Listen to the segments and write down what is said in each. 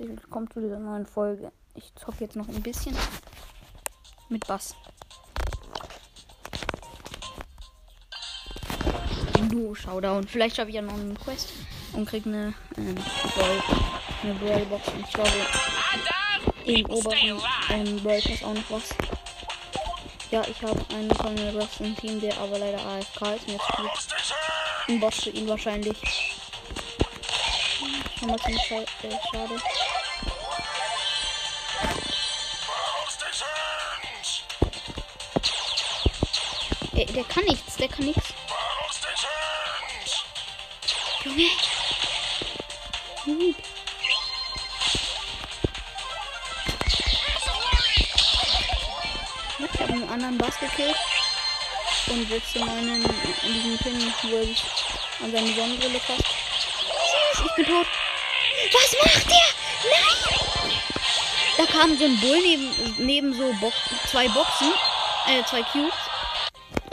herzlich willkommen zu dieser neuen Folge. Ich zocke jetzt noch ein bisschen mit Bass. Du, Showdown. Vielleicht schaffe ich ja noch einen Quest und krieg eine, ähm, Brawl, eine Brawlbox. Und ich glaube, im oberen ähm, Brawl Pass auch noch was. Ja, ich habe einen Colonel Ruffs im Team, der aber leider AFK ist und jetzt spielt ein Boss für ihn wahrscheinlich. Äh, schade. Der, der kann nichts, der kann nichts. Junge. Hm. Ich habe einen anderen Bass gekillt und setze meinen in diesen Pin, wo er sich an seine Sonnenbrille fasst. Ich bin tot. Was macht der? Nein! Da kam so ein Bull neben, neben so Bo zwei Boxen, äh, zwei Cubes.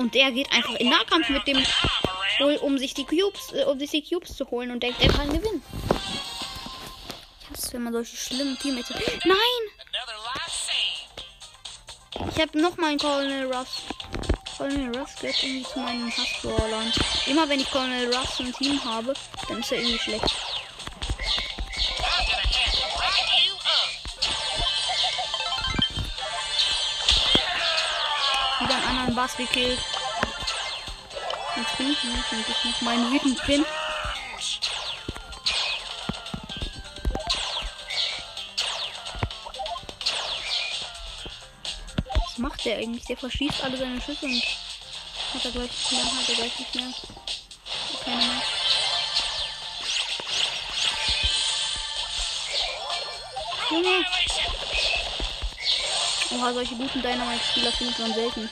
Und der geht einfach in Nahkampf mit dem Bull, um sich die Cubes, äh, um sich die Cubes zu holen und denkt, er kann gewinnen. Ich hasse, wenn man solche schlimmen Teammates hat. Nein! Ich habe noch mal einen Colonel Russ. Colonel Russ gehört irgendwie zu meinen Hassbrawlern. Immer wenn ich Colonel Russ im Team habe, dann ist er irgendwie schlecht. Wieder einen anderen Bass gekillt. Ich nicht, und ich noch meinen wütend bin. Was macht der eigentlich? Der verschießt alle seine Schüsse und hat er gleich, ja, hat er gleich nicht mehr. Keine mehr. Junge! Oha, solche guten Dynamite-Spieler findet man selten.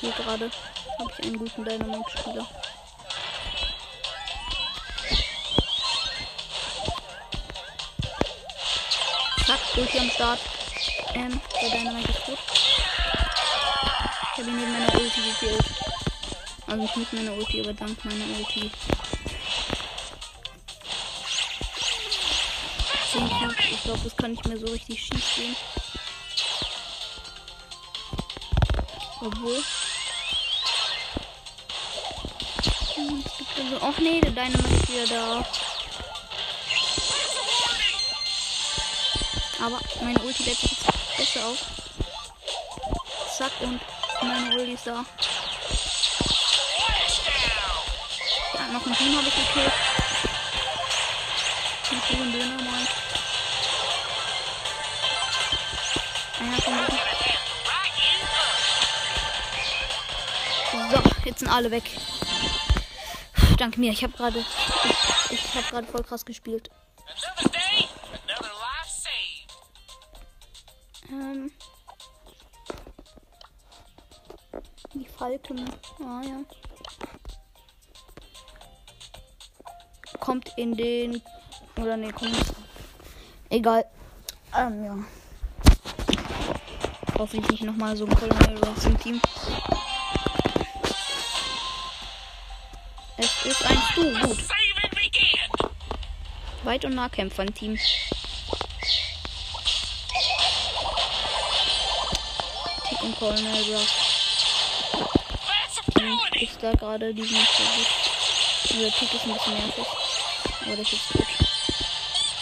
Hier gerade habe ich einen guten Dynamite-Spieler. Zack, durch am Start. Ähm, der Dynamite ist tot. Ich habe ihn neben meiner Ulti gekillt. Also nicht mit meiner Ulti, aber dank meiner Ulti. Ich glaube, das kann nicht mehr so richtig schief gehen. Obwohl. Gibt also. Ach nee, der Dynamite ist wieder da. Aber meine Ulti lädt sich besser auf. Zack und meine Ulti ist da. Ja, noch ein Team habe ich gekillt. Mit diesem mal. Einer von denen. So, jetzt sind alle weg. Dank mir, ich habe gerade ich, ich habe gerade voll krass gespielt. Ähm die Falken. Ah ja. Kommt in den oder nee, kommt nicht. Egal. Ähm, ja. Hoffentlich noch mal so ein Colonel im Team. Es ist ein Stu, gut. Weit- und Nahkämpfer im Team. Tick und Colonel Ross. Team ist da gerade diesen Versuch. Dieser Tick ist ein bisschen nervig. Aber das ist gut.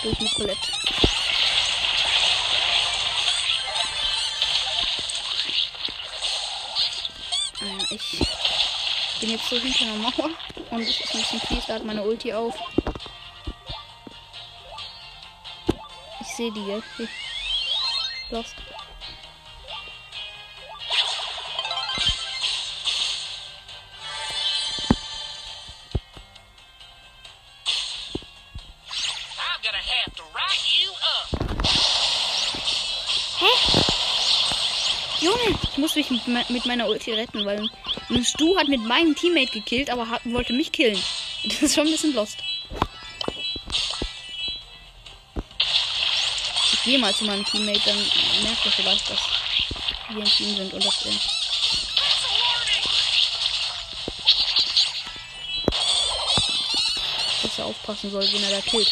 Durch Nicolette. Ah, ich bin jetzt so hinter einer Mauer und es ist ein bisschen fies, hat meine Ulti auf. Ich sehe die jetzt. Lost. Muss mich mit, me mit meiner Ulti retten, weil ein Stu hat mit meinem Teammate gekillt, aber hat, wollte mich killen. Das ist schon ein bisschen lost. Ich gehe mal zu meinem Teammate, dann merkt er vielleicht, dass wir im Team sind und dass er. Dass er aufpassen soll, wen er da killt.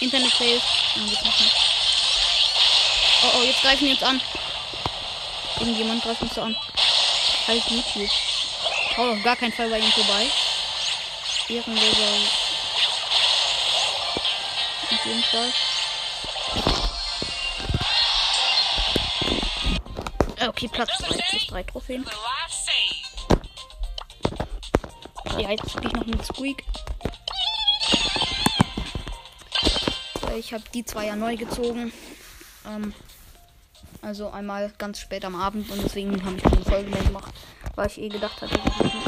Internet fails. Oh, oh, jetzt greifen wir uns an. Irgendjemand greift uns so an. Halt YouTube. Schau auf gar keinen Fall bei ihm vorbei. Ehrenloser. Auf jeden Fall. Äh, Okay, Platz 3 plus 3 Trophäen. Ja, jetzt spiele ich noch mit Squeak. Ich habe die zwei ja neu gezogen. Ähm, also einmal ganz spät am Abend und deswegen habe ich keine Folge mehr gemacht, weil ich eh gedacht hatte, das ist nichts.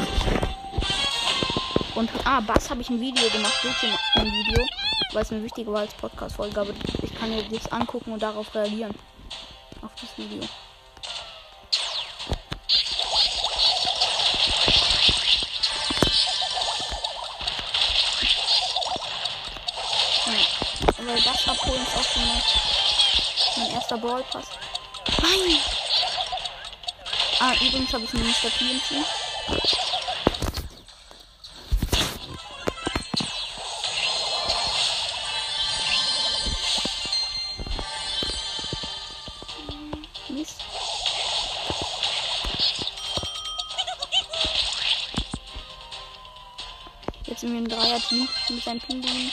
Und ah, Bass habe ich ein Video gemacht, Bildschirm ein Video, weil es mir wichtiger war als Podcast-Folge, aber ich kann mir das angucken und darauf reagieren. Auf das Video. Ja, schon mal mein erster Brawl Pass. Nein! Ah, übrigens habe ich einen Mr. P im Team. Jetzt sind wir ein Dreier-Team mit seinem Pinguin.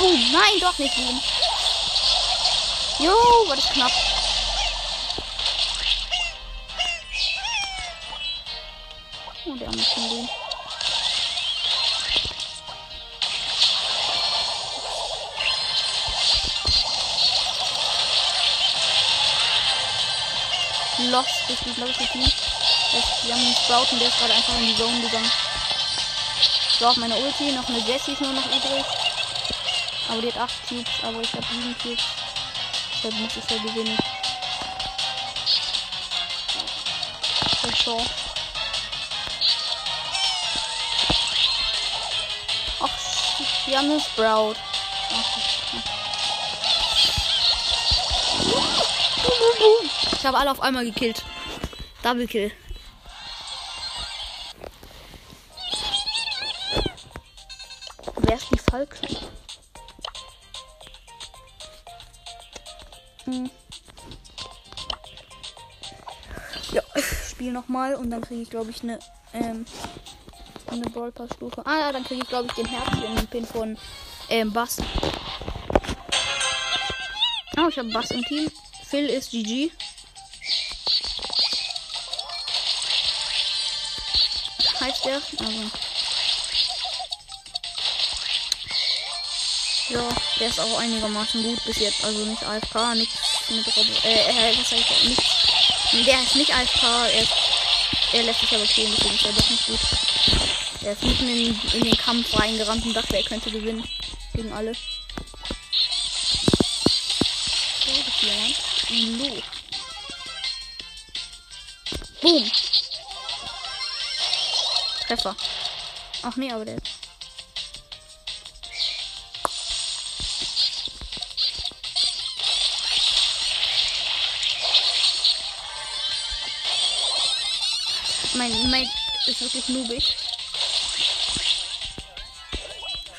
Oh, nein, doch nicht Boom. Jo, war das knapp. Oh, der arme Pinguin. Lost ist das letzte Team. Das, wir haben einen Sprout der ist gerade einfach in die Zone gegangen. So, meine Ulti, noch eine Jessie ist nur noch übrig. Aber die hat 8 Cubes, aber ich habe 7 Cubes. Deshalb muss ich ja gewinnen. So, so. Ach, wir haben einen Sprout. Ich habe alle auf einmal gekillt. Double Kill. Nochmal und dann kriege ich, glaube ich, eine ähm, eine Brawl Pass Stufe. Ah, ja, dann kriege ich, glaube ich, den Herzchen-Pin von ähm, Bass. Oh, ich habe Bass im Team. Phil ist GG. Heißt der? Also. Ja, der ist auch einigermaßen gut bis jetzt. Also nicht AFK, nichts mit Robo. Äh, äh, was sag ich? Nicht, der ist nicht AFK, er, ist, er lässt sich aber killen, deswegen ist er doch nicht gut. Er ist mitten in, in den Kampf reingerannt und dachte, er könnte gewinnen. Gegen alle. So, ist. Boom. Treffer. Ach nee, aber der. Mein ist wirklich noobig.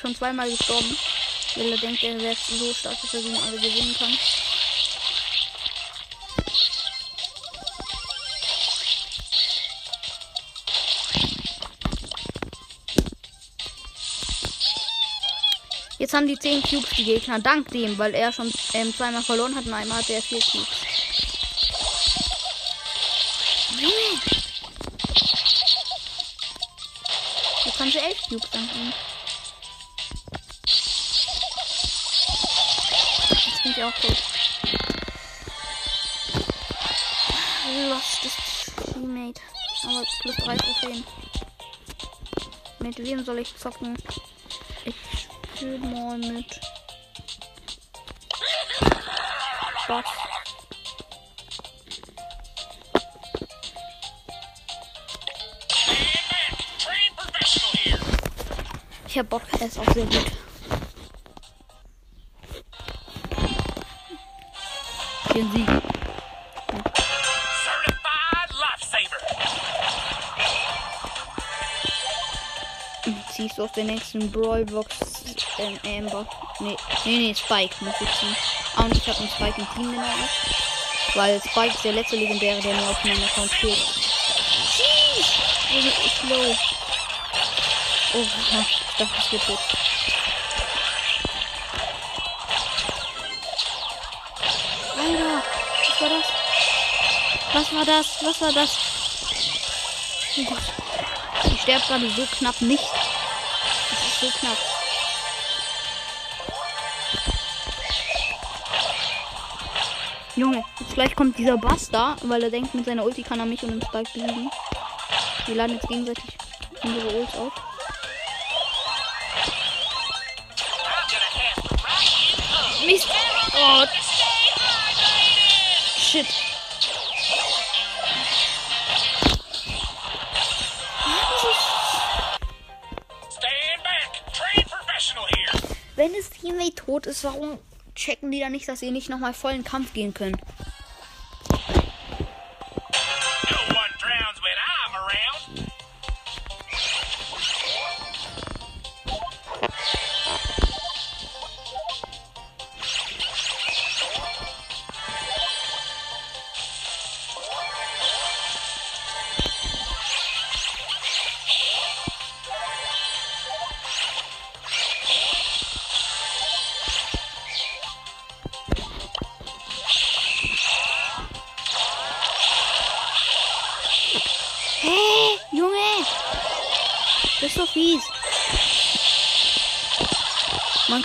Schon zweimal gestorben. Weil er denkt, er wäre so stark, dass er gegen alle gewinnen kann. Jetzt haben die 10 Cubes die Gegner, dank dem, weil er schon ähm, zweimal verloren hat und einmal hat er 4 Cubes. Haben sie 11 Cubes ihm. Jetzt bin ich auch tot. Lost ist Teammate. Aber plus 3 Trophäen. Mit wem soll ich zocken? Ich spiele mal mit. Boss. Ich hab Bock, er ist auch sehr gut. Den Sieg. Sie ich so auf der nächsten Brawlbox ähm, Amber. Nee, nee, nee, Spike muss ich ziehen. Ah, und ich habe einen Spike im Team genommen. Weil Spike ist der letzte Legendäre, der mir auf meinem Account fehlt. Oh, ich low. Oh, ich dachte, es wird tot. Alter, was war das? Was war das? Was war das? Oh Gott. Ich sterbe gerade so knapp nicht. Das ist so knapp. Junge, jetzt gleich kommt dieser Buster, weil er denkt, mit seiner Ulti kann er mich und den Spike besiegen. Wir laden jetzt gegenseitig unsere Ults auf. Oh. Shit. Wenn das Teammate tot ist, warum checken die dann nicht, dass sie nicht nochmal voll in Kampf gehen können?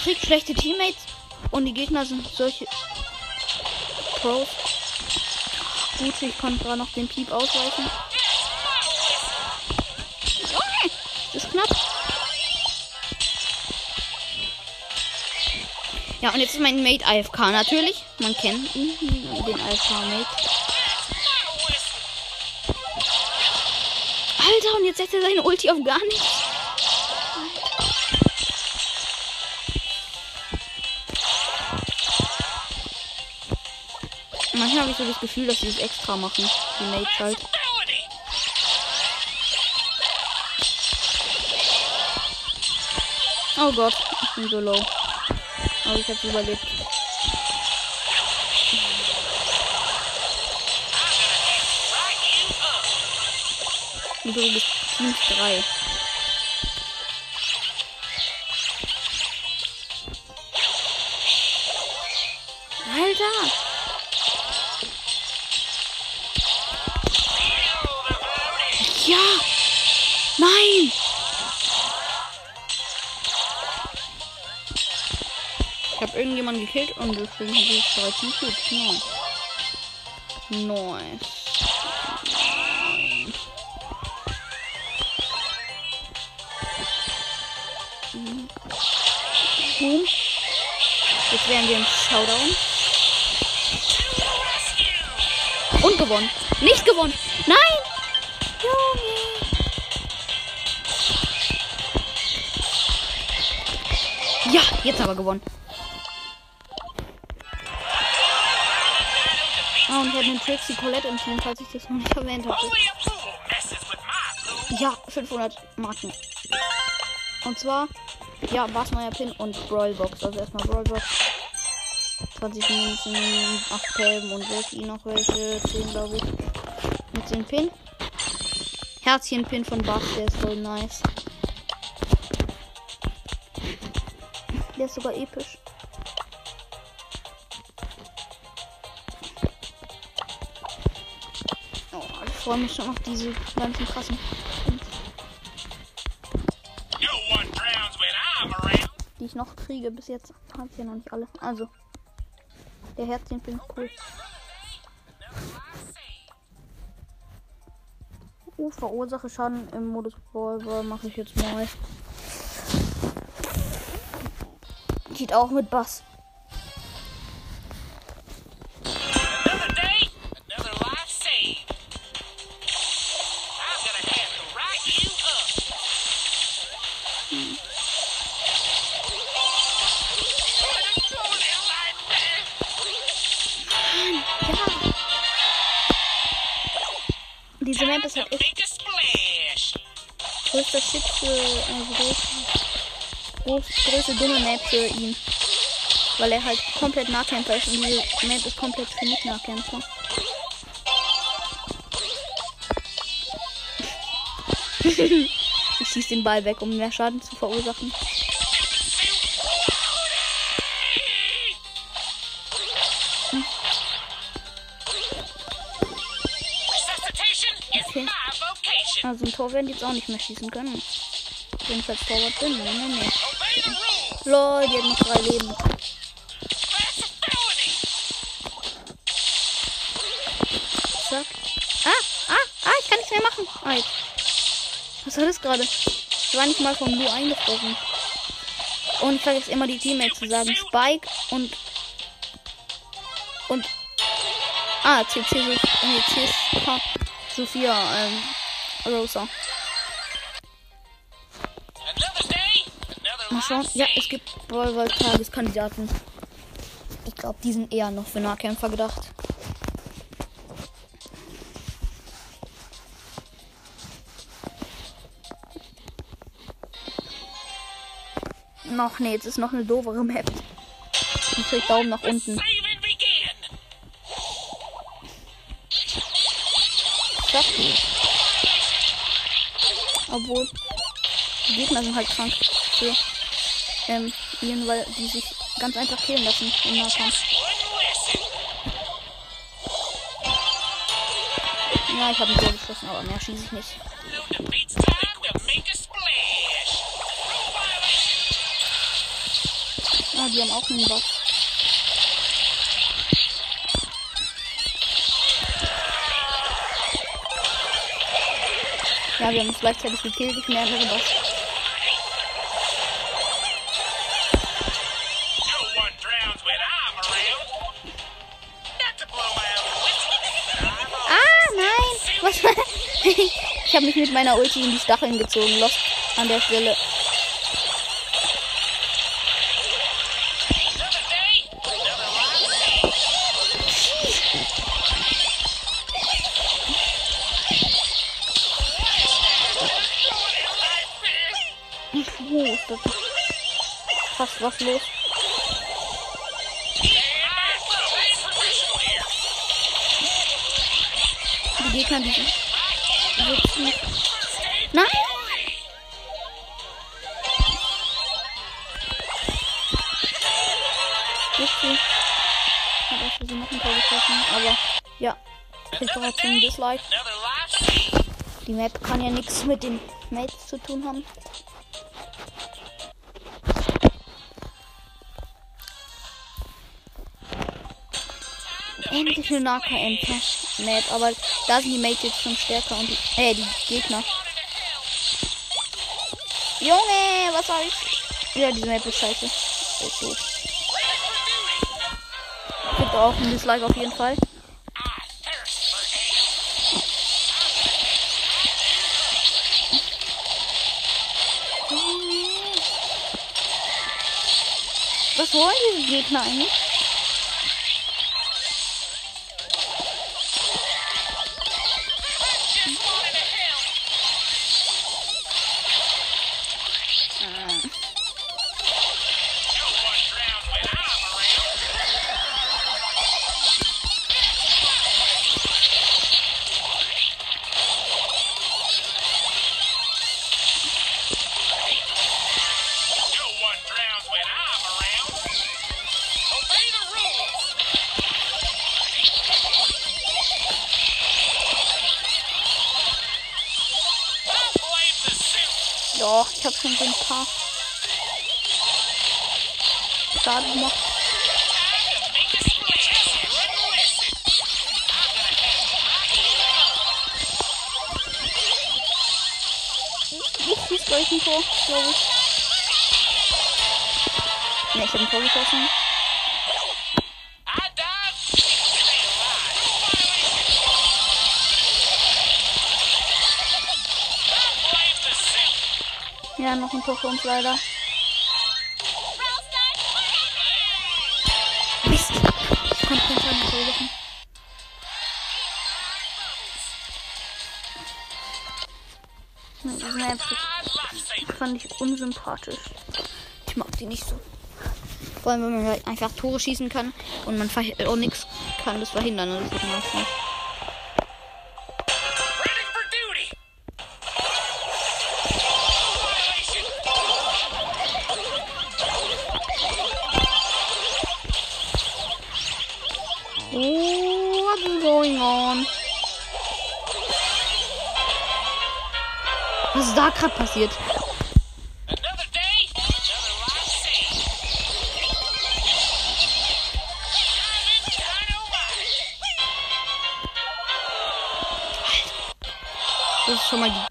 Kriegt schlechte Teammates und die Gegner sind solche Pros. Gut, ich konnte gerade noch den Piep ausweichen. Das ist knapp. Ja, und jetzt ist mein Mate AFK natürlich. Man kennt ihn, den AFK-Mate. Alter, und jetzt setzt er seine Ulti auf gar nichts. Manchmal habe ich so das Gefühl, dass sie es extra machen. Die Mates halt. Oh Gott, ich bin so low. Aber ich habe überlebt. Übrigens Teams 3. Alter! Irgendjemanden gekillt und deswegen habe ich 13 Cubes. Nice. Nice. Boom. Jetzt werden wir im Showdown. Und gewonnen. Nicht gewonnen. Nein! Ja, jetzt aber gewonnen. Ich habe den Trixie Colette Team, falls ich das noch nicht erwähnt habe. Ja, 500 Marken. Und zwar, ja, was neuer Pin und Brawlbox. Also erstmal Brawlbox. 20 Münzen, 8 Pelben und Jackie noch welche. 10 glaube ich. Mit 10 Pin. Herzchen-Pin von Buff, der ist voll nice. Der ist sogar episch. Freue mich schon auf diese ganzen krassen. Die ich noch kriege. Bis jetzt habe ich ja noch nicht alle. Also, der Herzchen bin cool. Uh, verursache Schaden im Modus Brawl mache ich jetzt mal. Geht auch mit Bass. Diese Map ist halt echt größter Shit für, also groß, groß, größte dumme Map für ihn. Weil er halt komplett Nahkämpfer ist und diese Map ist komplett für nicht Nahkämpfer. ich schieße den Ball weg, um mehr Schaden zu verursachen. Ein Tor werden die jetzt auch nicht mehr schießen können. Jedenfalls Torwart bin. Nee, nee, nee. Lol, die hat noch drei Leben. Zack. Ah, ah, ah, ich kann nichts mehr machen. Ah, jetzt. Was war das gerade? Ich war nicht mal vom Lu eingefroren. Und ich vergesse immer die Teammates zu sagen. Spike und. Und. Ah, CC. Nee, CSK. Sophia, ähm. Rosa. Mal schauen. Ja, es gibt Brawl Tageskandidaten. Ich glaube, die sind eher noch für Nahkämpfer gedacht. Noch, nee, jetzt ist noch eine doofere Map. Natürlich Daumen nach unten. Zack. Obwohl, die Gegner sind halt krank für ähm, ihn, weil die sich ganz einfach killen lassen im Nahkampf. Ja, ich habe ihn so geschossen, aber mehr schieße ich nicht. Ah, die haben auch einen Boss. Ja, wir haben es gleichzeitig gekillt, ich mehrere Boss. Ah, nein! Was? ich habe mich mit meiner Ulti in die Stacheln gezogen. Lost an der Stelle. Fast was los. Die Gegner, die sitzen. Nein! Richtig. Hat auch für sie noch ein Tor geschossen, aber ja, kriegt trotzdem ein Dislike. Die Map kann ja nichts mit den Mates zu tun haben. Endlich eine Nahkämpfer-Map, aber da sind die Mates jetzt schon stärker und die, äh, die Gegner. Junge, was soll ich? Ja, diese Map ist scheiße. Ist doof. Gibt auch ein Dislike auf jeden Fall. Was wollen diese Gegner eigentlich? Ich ein Tor, glaube ich. Ne, ich habe ein Tor geschossen. Ja, noch ein Tor für uns leider. Mist. Ich konnte keinen Schaden verursachen. Map fand ich unsympathisch. Ich mag die nicht so. Vor allem, wenn man halt einfach Tore schießen kann und man auch nichts kann das verhindern. Das ist nicht. Was ist da gerade passiert?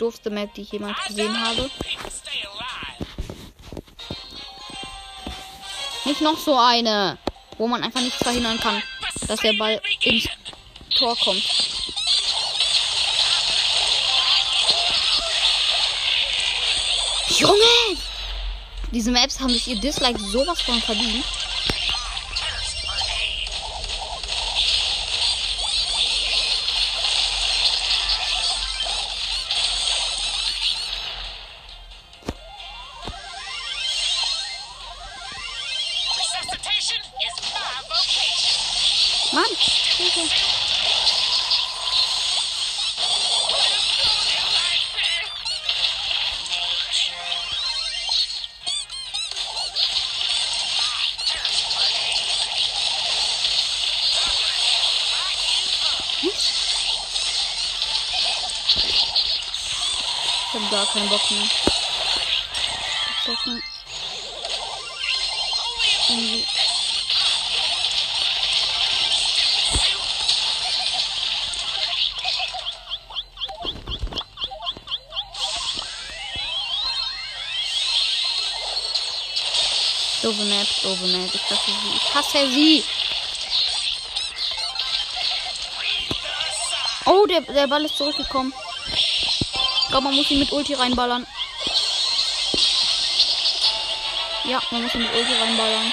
Doofste Map, die ich jemals gesehen habe. Nicht noch so eine, wo man einfach nichts verhindern kann, dass der Ball ins Tor kommt. Junge! Diese Maps haben sich ihr Dislike sowas von verdient. Gar keinen Bock mehr. Zocken. Irgendwie. Doofe Map, doofe Map. Ich hasse sie. Ich hasse sie. Oh, der, der Ball ist zurückgekommen glaube, man muss ihn mit Ulti reinballern. Ja, man muss ihn mit Ulti reinballern.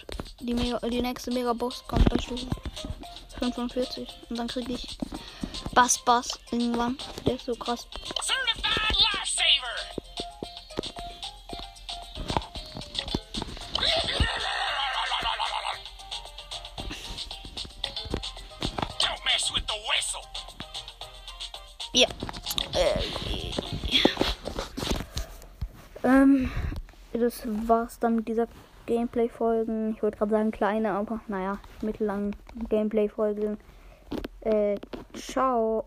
die, Mega, die nächste Mega-Box kommt bei Stufe 45. Und dann kriege ich Bass Bass irgendwann. Der ist so krass. Ja. Äh, ähm, das war's dann mit dieser Gameplay-Folgen. Ich wollte gerade sagen kleine, aber naja, mittellange Gameplay-Folgen. Äh, ciao.